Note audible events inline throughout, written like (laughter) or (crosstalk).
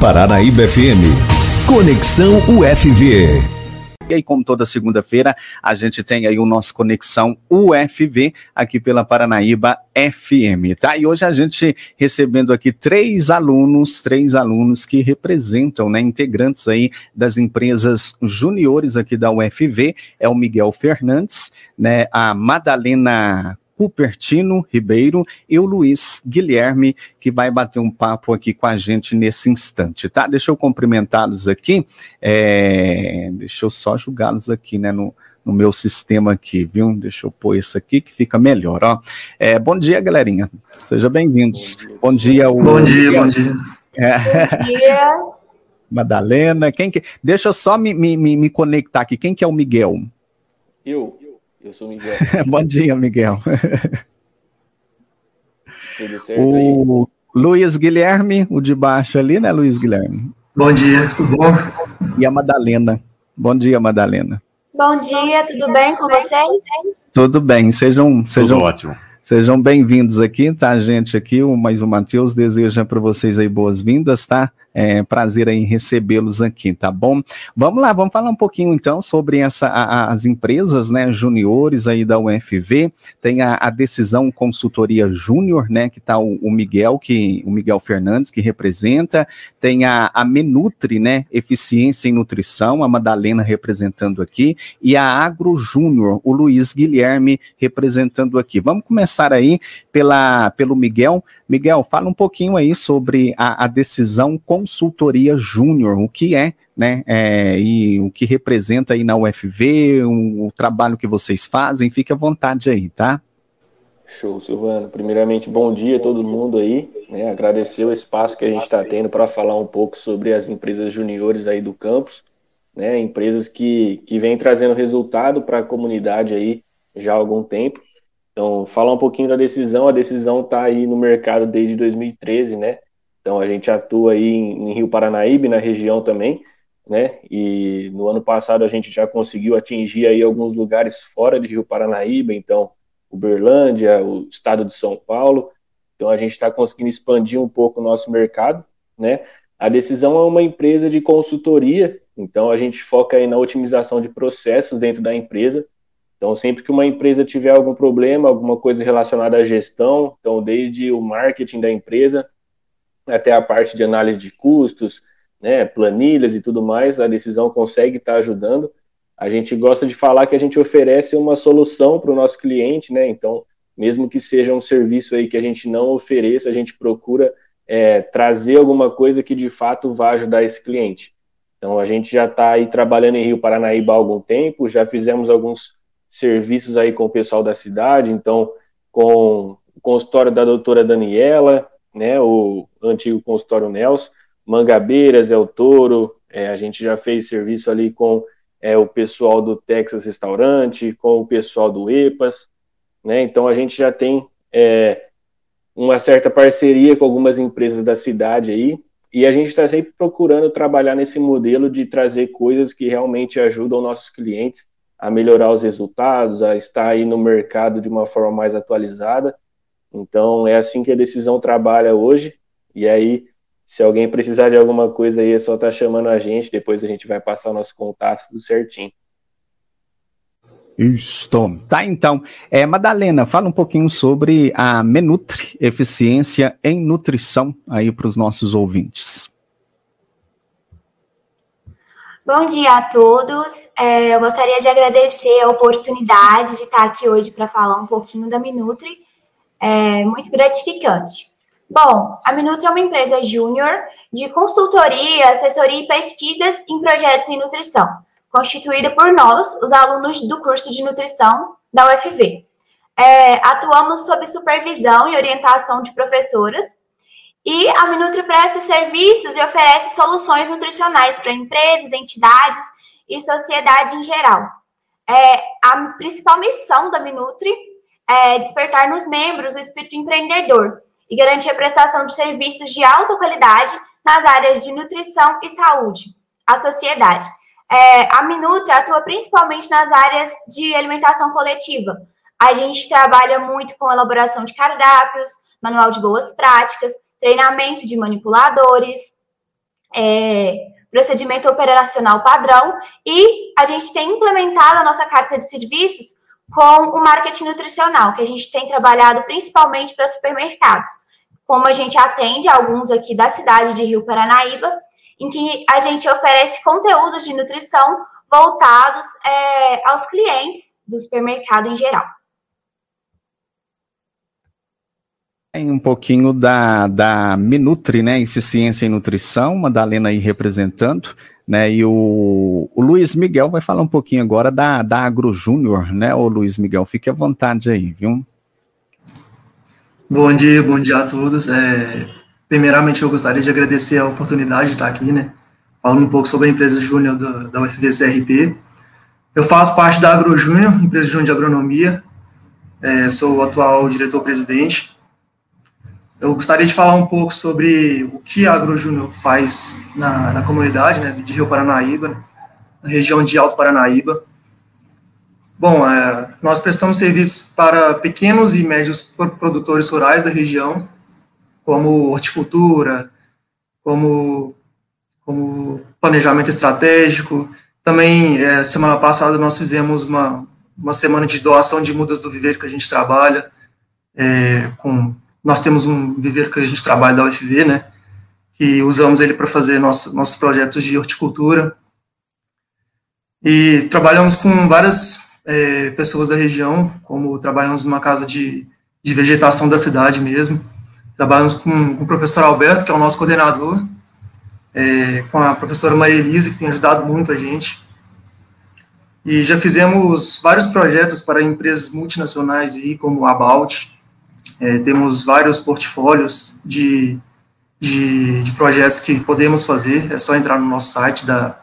Paranaíba FM. Conexão UFV. E aí, como toda segunda-feira, a gente tem aí o nosso Conexão UFV aqui pela Paranaíba FM, tá? E hoje a gente recebendo aqui três alunos, três alunos que representam, né, integrantes aí das empresas juniores aqui da UFV, é o Miguel Fernandes, né, a Madalena Cupertino Ribeiro e o Luiz Guilherme, que vai bater um papo aqui com a gente nesse instante, tá? Deixa eu cumprimentá-los aqui, é... deixa eu só julgá-los aqui, né, no, no meu sistema aqui, viu? Deixa eu pôr isso aqui que fica melhor, ó. É, bom dia, galerinha. Sejam bem-vindos. Bom dia. O... Bom dia, bom dia. É... Bom dia. Madalena, quem que... Deixa eu só me, me, me conectar aqui. Quem que é o Miguel? Eu. Eu sou o Miguel. (laughs) Bom dia, Miguel. (laughs) Tudo certo o aí? Luiz Guilherme, o de baixo ali, né, Luiz Guilherme? Bom dia, tudo bom? E a Madalena. Bom dia, Madalena. Bom dia, tudo bem com vocês? Tudo bem, sejam, sejam tudo ótimo. Sejam bem-vindos aqui, tá, gente? Aqui, o mais o Matheus deseja para vocês aí boas-vindas, tá? É prazer em recebê-los aqui, tá bom? Vamos lá, vamos falar um pouquinho então sobre essa, a, as empresas, né, juniores aí da UFV. Tem a, a decisão consultoria júnior, né, que tá o, o, Miguel, que o Miguel Fernandes que representa. Tem a, a Menutri, né, eficiência em nutrição, a Madalena representando aqui e a Agro Júnior, o Luiz Guilherme representando aqui. Vamos começar aí pela pelo Miguel. Miguel, fala um pouquinho aí sobre a, a decisão consultoria júnior, o que é, né, é, e o que representa aí na UFV, o, trabalho que vocês fazem, fique à vontade aí, tá? Show, Silvano. Primeiramente, bom dia a todo mundo aí. Né? Agradecer o espaço que a gente está tendo para falar um pouco sobre as empresas juniores aí do campus, né? Empresas que, que vêm trazendo resultado para a comunidade aí já há algum tempo. Então, falar um pouquinho da decisão, a decisão está aí no mercado desde 2013, né? Então, a gente atua aí em, Rio Paranaíba, na região também, né? E no ano passado a gente já conseguiu atingir aí alguns lugares fora de Rio Paranaíba, então, Uberlândia, o estado de São Paulo. Então, a gente está conseguindo expandir um pouco o nosso mercado, né? A decisão é uma empresa de consultoria, então a gente foca aí na otimização de processos dentro da empresa, então, sempre que uma empresa tiver algum problema, alguma coisa relacionada à gestão, então desde o marketing da empresa até a parte de análise de custos, né, planilhas e tudo mais, a decisão consegue estar ajudando. A gente gosta de falar que a gente oferece uma solução para o nosso cliente, né? Então, mesmo que seja um serviço aí que a gente não ofereça, a gente procura é, trazer alguma coisa que de fato vá ajudar esse cliente. Então, a gente já está aí trabalhando em Rio Paranaíba há algum tempo, já fizemos alguns serviços aí com o pessoal da cidade, então com o consultório da doutora Daniela, né, o antigo consultório Nelson, Mangabeiras, El Toro, é, a gente já fez serviço ali com é, o pessoal do Texas Restaurante, com o pessoal do EPAS, né, então a gente já tem é, uma certa parceria com algumas empresas da cidade aí, e a gente está sempre procurando trabalhar nesse modelo de trazer coisas que realmente ajudam nossos clientes a melhorar os resultados, a estar aí no mercado de uma forma mais atualizada. Então, é assim que a decisão trabalha hoje. E aí, se alguém precisar de alguma coisa aí, é só estar tá chamando a gente. Depois a gente vai passar o nosso contato tudo certinho. Isso. Tá, então. É, Madalena, fala um pouquinho sobre a Menutri, eficiência em nutrição aí para os nossos ouvintes. Bom dia a todos. É, eu gostaria de agradecer a oportunidade de estar aqui hoje para falar um pouquinho da Minutri. É muito gratificante. Bom, a Minutri é uma empresa júnior de consultoria, assessoria e pesquisas em projetos em nutrição, constituída por nós, os alunos do curso de nutrição da UFV. É, atuamos sob supervisão e orientação de professoras e a Minutri presta serviços e oferece soluções nutricionais para empresas, entidades e sociedade em geral. É, a principal missão da Minutri é despertar nos membros o espírito empreendedor e garantir a prestação de serviços de alta qualidade nas áreas de nutrição e saúde à sociedade. É, a Minutri atua principalmente nas áreas de alimentação coletiva. A gente trabalha muito com elaboração de cardápios, manual de boas práticas, treinamento de manipuladores, é, procedimento operacional padrão, e a gente tem implementado a nossa carta de serviços com o marketing nutricional, que a gente tem trabalhado principalmente para supermercados. Como a gente atende alguns aqui da cidade de Rio Paranaíba, em que a gente oferece conteúdos de nutrição voltados é, aos clientes do supermercado em geral. Tem um pouquinho da, da Minutri, né? Eficiência em Nutrição, Madalena aí representando, né? E o, o Luiz Miguel vai falar um pouquinho agora da, da Agro Júnior, né? Ô Luiz Miguel, fique à vontade aí, viu? Bom dia, bom dia a todos. É, primeiramente, eu gostaria de agradecer a oportunidade de estar aqui, né? Falando um pouco sobre a empresa Júnior da, da UFVCRP. Eu faço parte da Agro Júnior, empresa Júnior de Agronomia. É, sou o atual diretor-presidente eu gostaria de falar um pouco sobre o que a AgroJúnior faz na, na comunidade né, de Rio Paranaíba, na região de Alto Paranaíba. Bom, é, nós prestamos serviços para pequenos e médios produtores rurais da região, como horticultura, como, como planejamento estratégico. Também, é, semana passada, nós fizemos uma, uma semana de doação de mudas do viveiro que a gente trabalha, é, com nós temos um viveiro que a gente trabalha da UFV, né, que usamos ele para fazer nosso, nossos projetos de horticultura. E trabalhamos com várias é, pessoas da região, como trabalhamos numa casa de, de vegetação da cidade mesmo. Trabalhamos com, com o professor Alberto, que é o nosso coordenador, é, com a professora Maria Elise, que tem ajudado muito a gente. E já fizemos vários projetos para empresas multinacionais, aí, como a Balt, é, temos vários portfólios de, de, de, projetos que podemos fazer. É só entrar no nosso site da,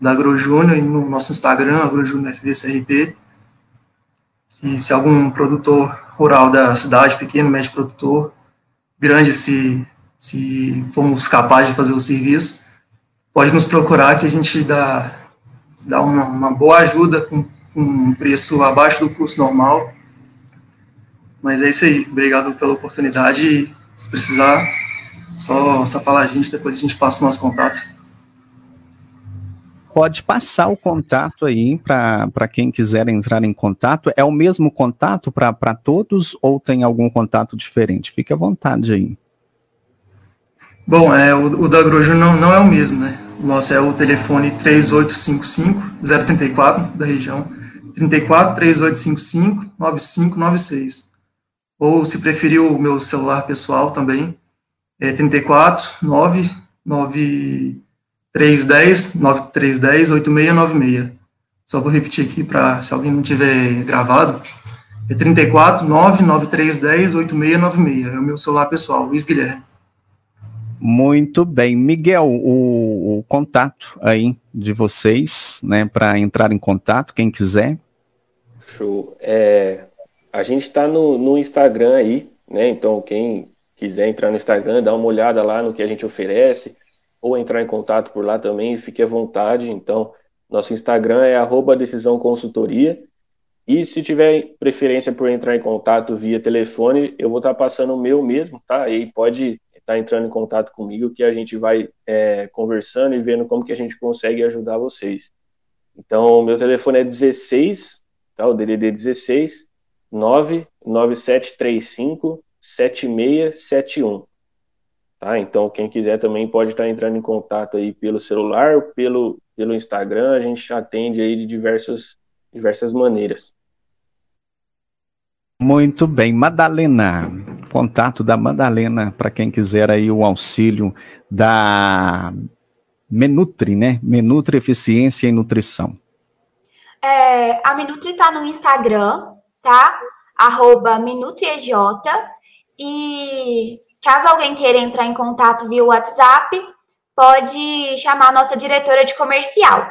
da AgroJúnior e no nosso Instagram, AgroJúnior FVCRP. E se algum produtor rural da cidade, pequeno, médio produtor, grande, se, se formos capazes de fazer o serviço, pode nos procurar que a gente dá, dá uma, uma boa ajuda com, com um preço abaixo do custo normal mas é isso aí. Obrigado pela oportunidade. Se precisar, só, só falar a gente, depois a gente passa o nosso contato. Pode passar o contato aí para quem quiser entrar em contato. É o mesmo contato para todos ou tem algum contato diferente? Fique à vontade aí. Bom, é, o, o da Grojo não, não é o mesmo, né? O nosso é o telefone 3855-034 da região, 34 3855 9596 ou se preferir o meu celular pessoal também, é 34 9 9 310 9310 8696. Só vou repetir aqui para se alguém não tiver gravado. É 34 9 9310 8696. É o meu celular pessoal, Luiz Guilherme. Muito bem. Miguel, o, o contato aí de vocês, né, para entrar em contato, quem quiser. Show. É, a gente está no, no Instagram aí, né? Então, quem quiser entrar no Instagram, dá uma olhada lá no que a gente oferece, ou entrar em contato por lá também, fique à vontade. Então, nosso Instagram é arroba decisão consultoria. E se tiver preferência por entrar em contato via telefone, eu vou estar tá passando o meu mesmo, tá? E pode estar tá entrando em contato comigo que a gente vai é, conversando e vendo como que a gente consegue ajudar vocês. Então, meu telefone é 16, tá? O DDD 16 99735 7671. Tá? Então, quem quiser também pode estar entrando em contato aí pelo celular, pelo, pelo Instagram, a gente atende aí de diversas, diversas maneiras. Muito bem, Madalena, contato da Madalena para quem quiser aí o auxílio da Menutri, né? Menutri Eficiência e Nutrição. É, a Menutri está no Instagram, tá? Arroba MinutoEJ. E caso alguém queira entrar em contato via WhatsApp, pode chamar a nossa diretora de comercial.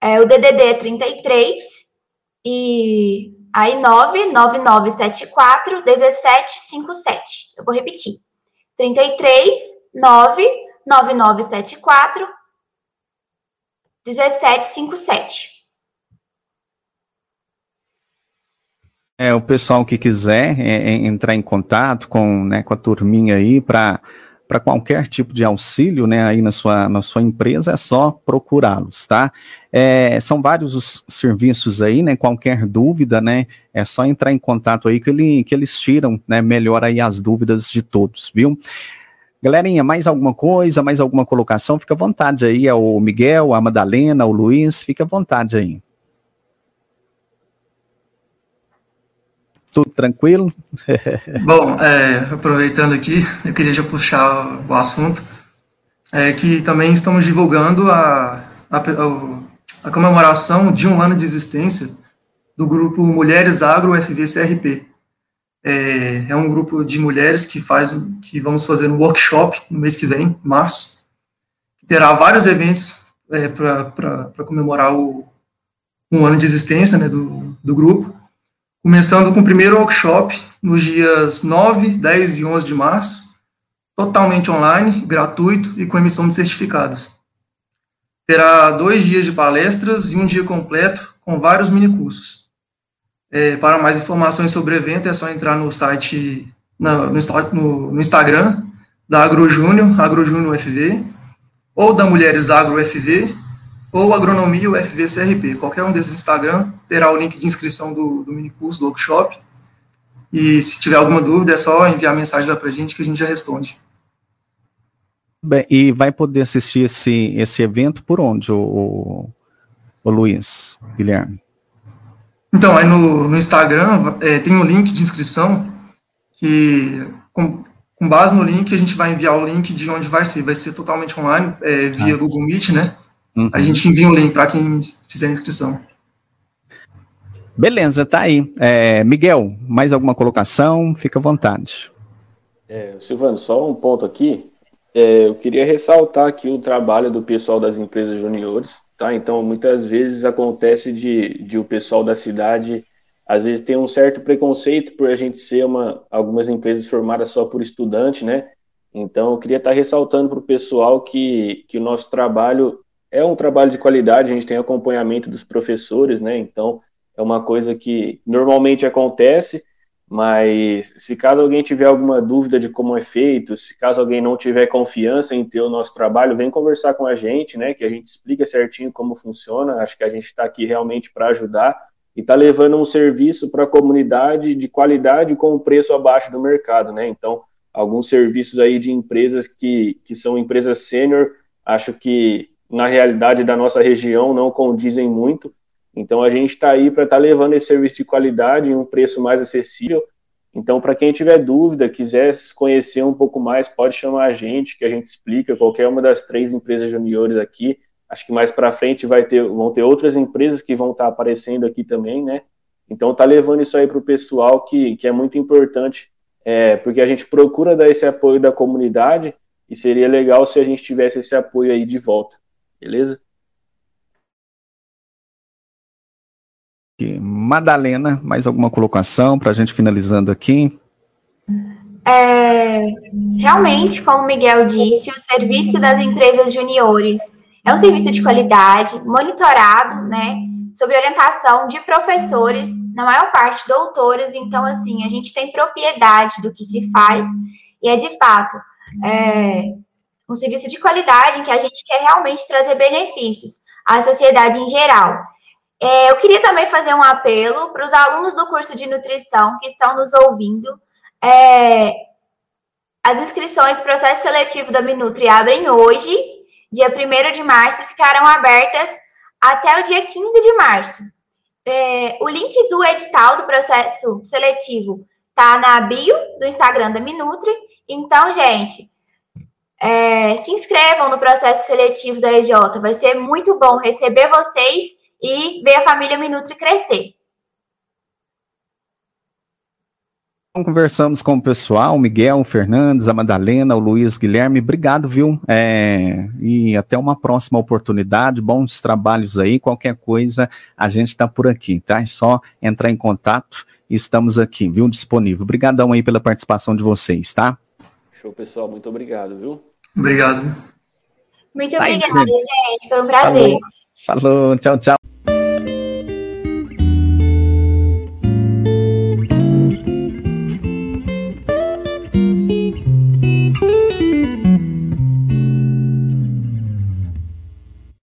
É, o DDD é 33 e aí 99974 1757. Eu vou repetir. 33 99974 1757. É, o pessoal que quiser é, é, entrar em contato com, né, com a turminha aí para para qualquer tipo de auxílio, né, aí na sua, na sua empresa, é só procurá-los, tá? É, são vários os serviços aí, né, qualquer dúvida, né, é só entrar em contato aí que, ele, que eles tiram, né, melhor aí as dúvidas de todos, viu? Galerinha, mais alguma coisa, mais alguma colocação, fica à vontade aí, é o Miguel, a Madalena, o Luiz, fica à vontade aí. Tudo tranquilo? (laughs) Bom, é, aproveitando aqui, eu queria já puxar o assunto, é que também estamos divulgando a, a, a comemoração de um ano de existência do grupo Mulheres Agro FVCRP. É, é um grupo de mulheres que faz, que vamos fazer um workshop no mês que vem, março. Terá vários eventos é, para comemorar o um ano de existência né, do, do grupo começando com o primeiro workshop nos dias 9, 10 e 11 de março, totalmente online, gratuito e com emissão de certificados. Terá dois dias de palestras e um dia completo com vários minicursos. É, para mais informações sobre o evento é só entrar no site, no, no, no Instagram da AgroJúnior, AgroJúnior FV, ou da Mulheres Agro FV, ou Agronomia UFV CRP. Qualquer um desses Instagram terá o link de inscrição do, do mini curso, do workshop. E se tiver alguma dúvida, é só enviar mensagem lá para a gente que a gente já responde. Bem, e vai poder assistir esse, esse evento por onde, o, o Luiz, Guilherme? Então, aí no, no Instagram é, tem um link de inscrição que, com, com, base no link, a gente vai enviar o link de onde vai ser. Vai ser totalmente online, é, via ah. Google Meet, né? Uhum. A gente envia um link para quem fizer a inscrição. Beleza, tá aí. É, Miguel, mais alguma colocação? Fica à vontade. É, Silvano, só um ponto aqui. É, eu queria ressaltar aqui o trabalho do pessoal das empresas juniores, tá? Então, muitas vezes acontece de, de o pessoal da cidade, às vezes tem um certo preconceito por a gente ser uma, algumas empresas formadas só por estudante, né? Então, eu queria estar ressaltando para o pessoal que, que o nosso trabalho é um trabalho de qualidade, a gente tem acompanhamento dos professores, né? Então, é uma coisa que normalmente acontece, mas se caso alguém tiver alguma dúvida de como é feito, se caso alguém não tiver confiança em ter o nosso trabalho, vem conversar com a gente, né? Que a gente explica certinho como funciona. Acho que a gente está aqui realmente para ajudar e está levando um serviço para a comunidade de qualidade com um preço abaixo do mercado, né? Então, alguns serviços aí de empresas que, que são empresas sênior, acho que na realidade da nossa região não condizem muito. Então a gente está aí para estar tá levando esse serviço de qualidade em um preço mais acessível. Então, para quem tiver dúvida, quiser conhecer um pouco mais, pode chamar a gente, que a gente explica qualquer uma das três empresas juniores aqui. Acho que mais para frente vai ter, vão ter outras empresas que vão estar tá aparecendo aqui também, né? Então, tá levando isso aí para o pessoal, que, que é muito importante, é, porque a gente procura dar esse apoio da comunidade e seria legal se a gente tivesse esse apoio aí de volta. Beleza? Madalena, mais alguma colocação para a gente finalizando aqui? É, realmente, como Miguel disse, o serviço das empresas juniores é um serviço de qualidade, monitorado, né, sob orientação de professores, na maior parte doutores, então, assim, a gente tem propriedade do que se faz, e é de fato é, um serviço de qualidade em que a gente quer realmente trazer benefícios à sociedade em geral. É, eu queria também fazer um apelo para os alunos do curso de nutrição que estão nos ouvindo. É, as inscrições processo seletivo da Minutri abrem hoje, dia 1 de março, e ficarão abertas até o dia 15 de março. É, o link do edital do processo seletivo está na bio do Instagram da Minutri. Então, gente, é, se inscrevam no processo seletivo da EJ. Vai ser muito bom receber vocês e ver a família Minutri crescer. Então, conversamos com o pessoal, o Miguel, o Fernandes, a Madalena, o Luiz Guilherme. Obrigado, viu? É, e até uma próxima oportunidade. Bons trabalhos aí. Qualquer coisa, a gente está por aqui, tá? É só entrar em contato e estamos aqui, viu? Disponível. Obrigadão aí pela participação de vocês, tá? Show, pessoal. Muito obrigado, viu? Obrigado. Muito obrigada, gente. Foi um prazer. Falou, Falou. tchau, tchau.